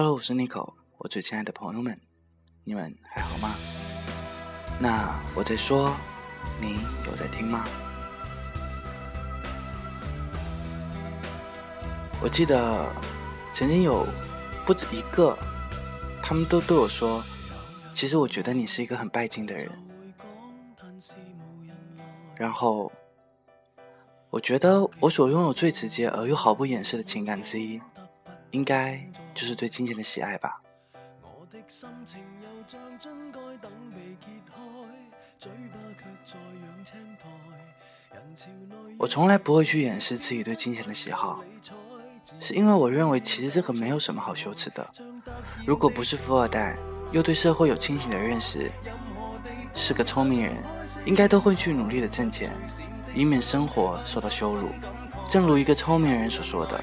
Hello，我是 Nico，我最亲爱的朋友们，你们还好吗？那我在说，你有在听吗？我记得曾经有不止一个，他们都对我说，其实我觉得你是一个很拜金的人。然后，我觉得我所拥有最直接而又毫不掩饰的情感之一，应该就是对金钱的喜爱吧。我从来不会去掩饰自己对金钱的喜好，是因为我认为其实这个没有什么好羞耻的。如果不是富二代，又对社会有清醒的认识，是个聪明人，应该都会去努力的挣钱，以免生活受到羞辱。正如一个聪明人所说的：“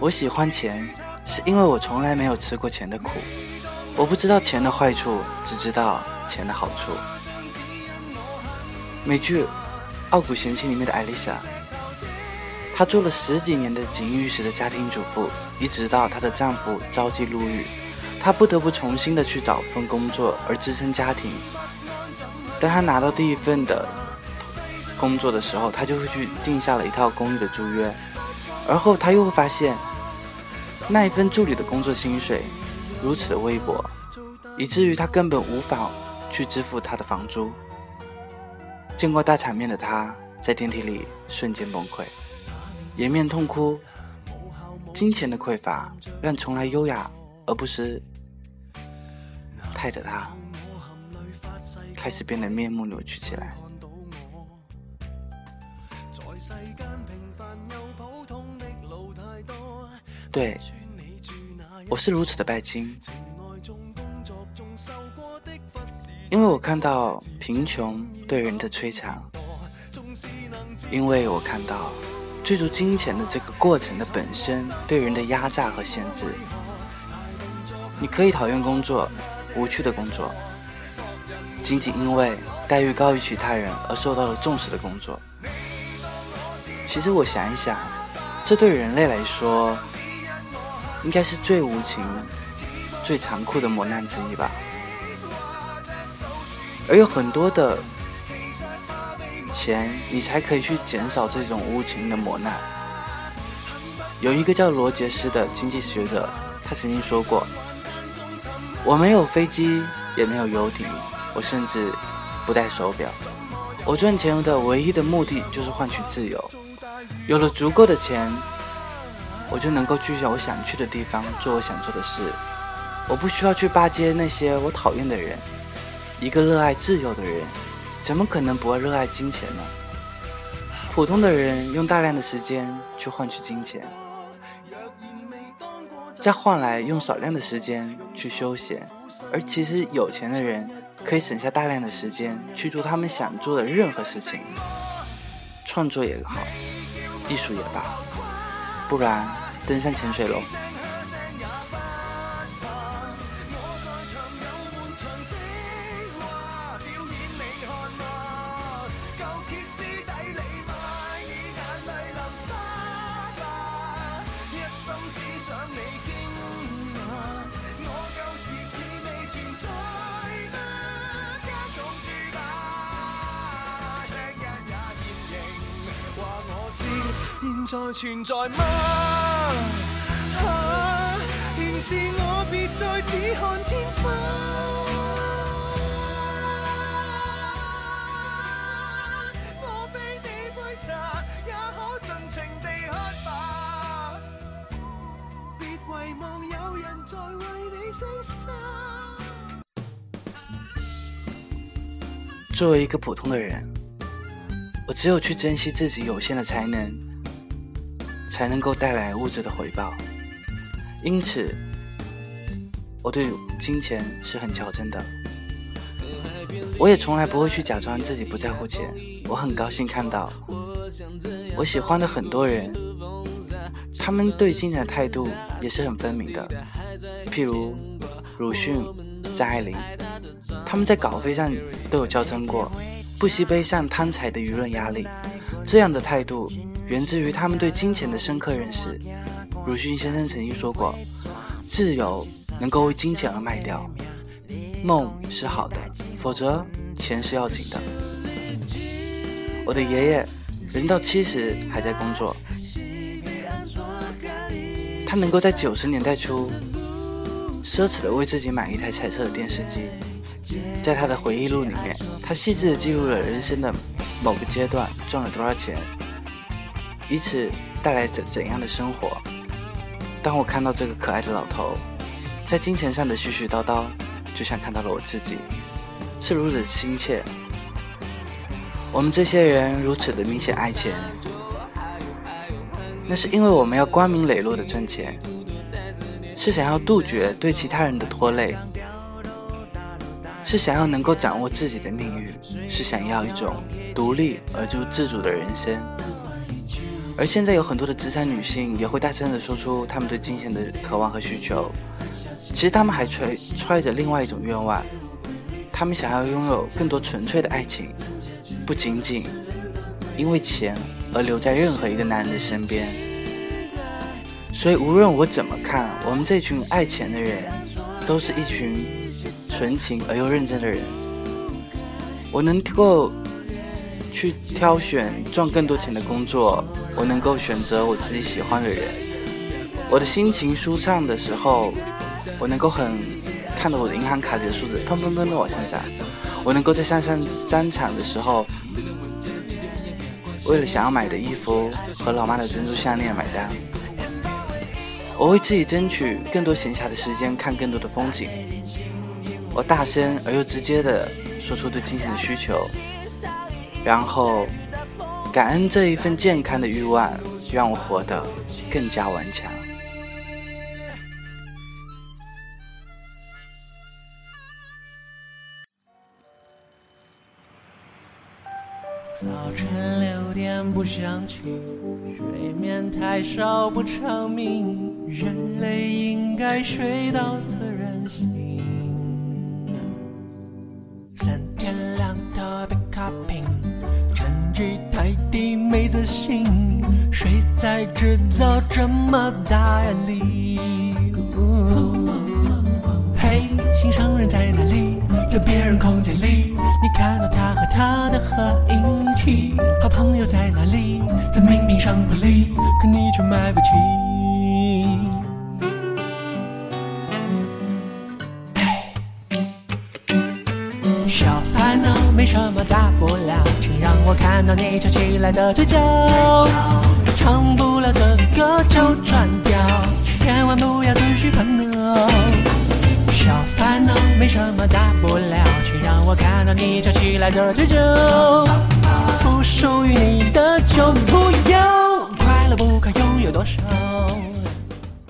我喜欢钱，是因为我从来没有吃过钱的苦。我不知道钱的坏处，只知道钱的好处。”美剧《傲骨贤妻》里面的艾丽莎，她做了十几年的锦衣玉食的家庭主妇，一直到她的丈夫遭际入狱，她不得不重新的去找份工作而支撑家庭。当她拿到第一份的工作的时候，他就会去定下了一套公寓的租约，而后他又会发现，那一份助理的工作薪水如此的微薄，以至于他根本无法去支付他的房租。见过大场面的他，在电梯里瞬间崩溃，掩面痛哭。金钱的匮乏让从来优雅而不失态的他，开始变得面目扭曲起来。对，我是如此的拜金。因为我看到贫穷对人的摧残，因为我看到追逐金钱的这个过程的本身对人的压榨和限制。你可以讨厌工作，无趣的工作，仅仅因为待遇高于其他人而受到了重视的工作。其实我想一想，这对人类来说，应该是最无情、最残酷的磨难之一吧。而有很多的钱，你才可以去减少这种无情的磨难。有一个叫罗杰斯的经济学者，他曾经说过：“我没有飞机，也没有游艇，我甚至不戴手表。我赚钱的唯一的目的就是换取自由。有了足够的钱，我就能够去我想去的地方，做我想做的事。我不需要去巴结那些我讨厌的人。”一个热爱自由的人，怎么可能不热爱金钱呢？普通的人用大量的时间去换取金钱，再换来用少量的时间去休闲，而其实有钱的人可以省下大量的时间去做他们想做的任何事情，创作也好，艺术也罢，不然登上潜水楼。现在存在吗？现是我别再只看天花。我非你杯茶，也可尽情地喝吧。别遗忘有人在为你牺牲。作为一个普通的人，我只有去珍惜自己有限的才能。才能够带来物质的回报，因此我对金钱是很较真的。我也从来不会去假装自己不在乎钱。我很高兴看到我喜欢的很多人，他们对金钱的态度也是很分明的。譬如鲁迅、张爱玲，他们在稿费上都有较真过，不惜背上贪财的舆论压力。这样的态度。源自于他们对金钱的深刻认识。鲁迅先生曾经说过：“自由能够为金钱而卖掉。梦是好的，否则钱是要紧的。我的爷爷人到七十还在工作，他能够在九十年代初奢侈的为自己买一台彩色的电视机。在他的回忆录里面，他细致的记录了人生的某个阶段赚了多少钱，以此带来怎怎样的生活。当我看到这个可爱的老头在金钱上的絮絮叨叨，就像看到了我自己，是如此亲切。我们这些人如此的明显爱钱，那是因为我们要光明磊落的挣钱，是想要杜绝对其他人的拖累。是想要能够掌握自己的命运，是想要一种独立而又自主的人生。而现在有很多的职场女性也会大声的说出她们对金钱的渴望和需求。其实她们还揣揣着另外一种愿望，她们想要拥有更多纯粹的爱情，不仅仅因为钱而留在任何一个男人的身边。所以无论我怎么看，我们这群爱钱的人，都是一群。纯情而又认真的人，我能够去挑选赚更多钱的工作，我能够选择我自己喜欢的人。我的心情舒畅的时候，我能够很看到我的银行卡里的数字砰砰砰的往下涨。我能够在上上商场的时候，为了想要买的衣服和老妈的珍珠项链买单。我为自己争取更多闲暇的时间，看更多的风景。我大声而又直接的说出对金钱的需求，然后感恩这一份健康的欲望，让我活得更加顽强。早晨六点不想起，睡眠太少不成名，人类应该睡到的心，谁在制造这么大压力？嘿，心上人在哪里？在别人空间里，你看到他和他的合影去。好朋友在哪里？在名片上不离，可你却买不起。看到你翘起来的嘴角，唱不了的歌就转调，千万不要自寻烦恼。小烦恼没什么大不了，请让我看到你翘起来的嘴角，不属于你的就不要，快乐不可拥有多少。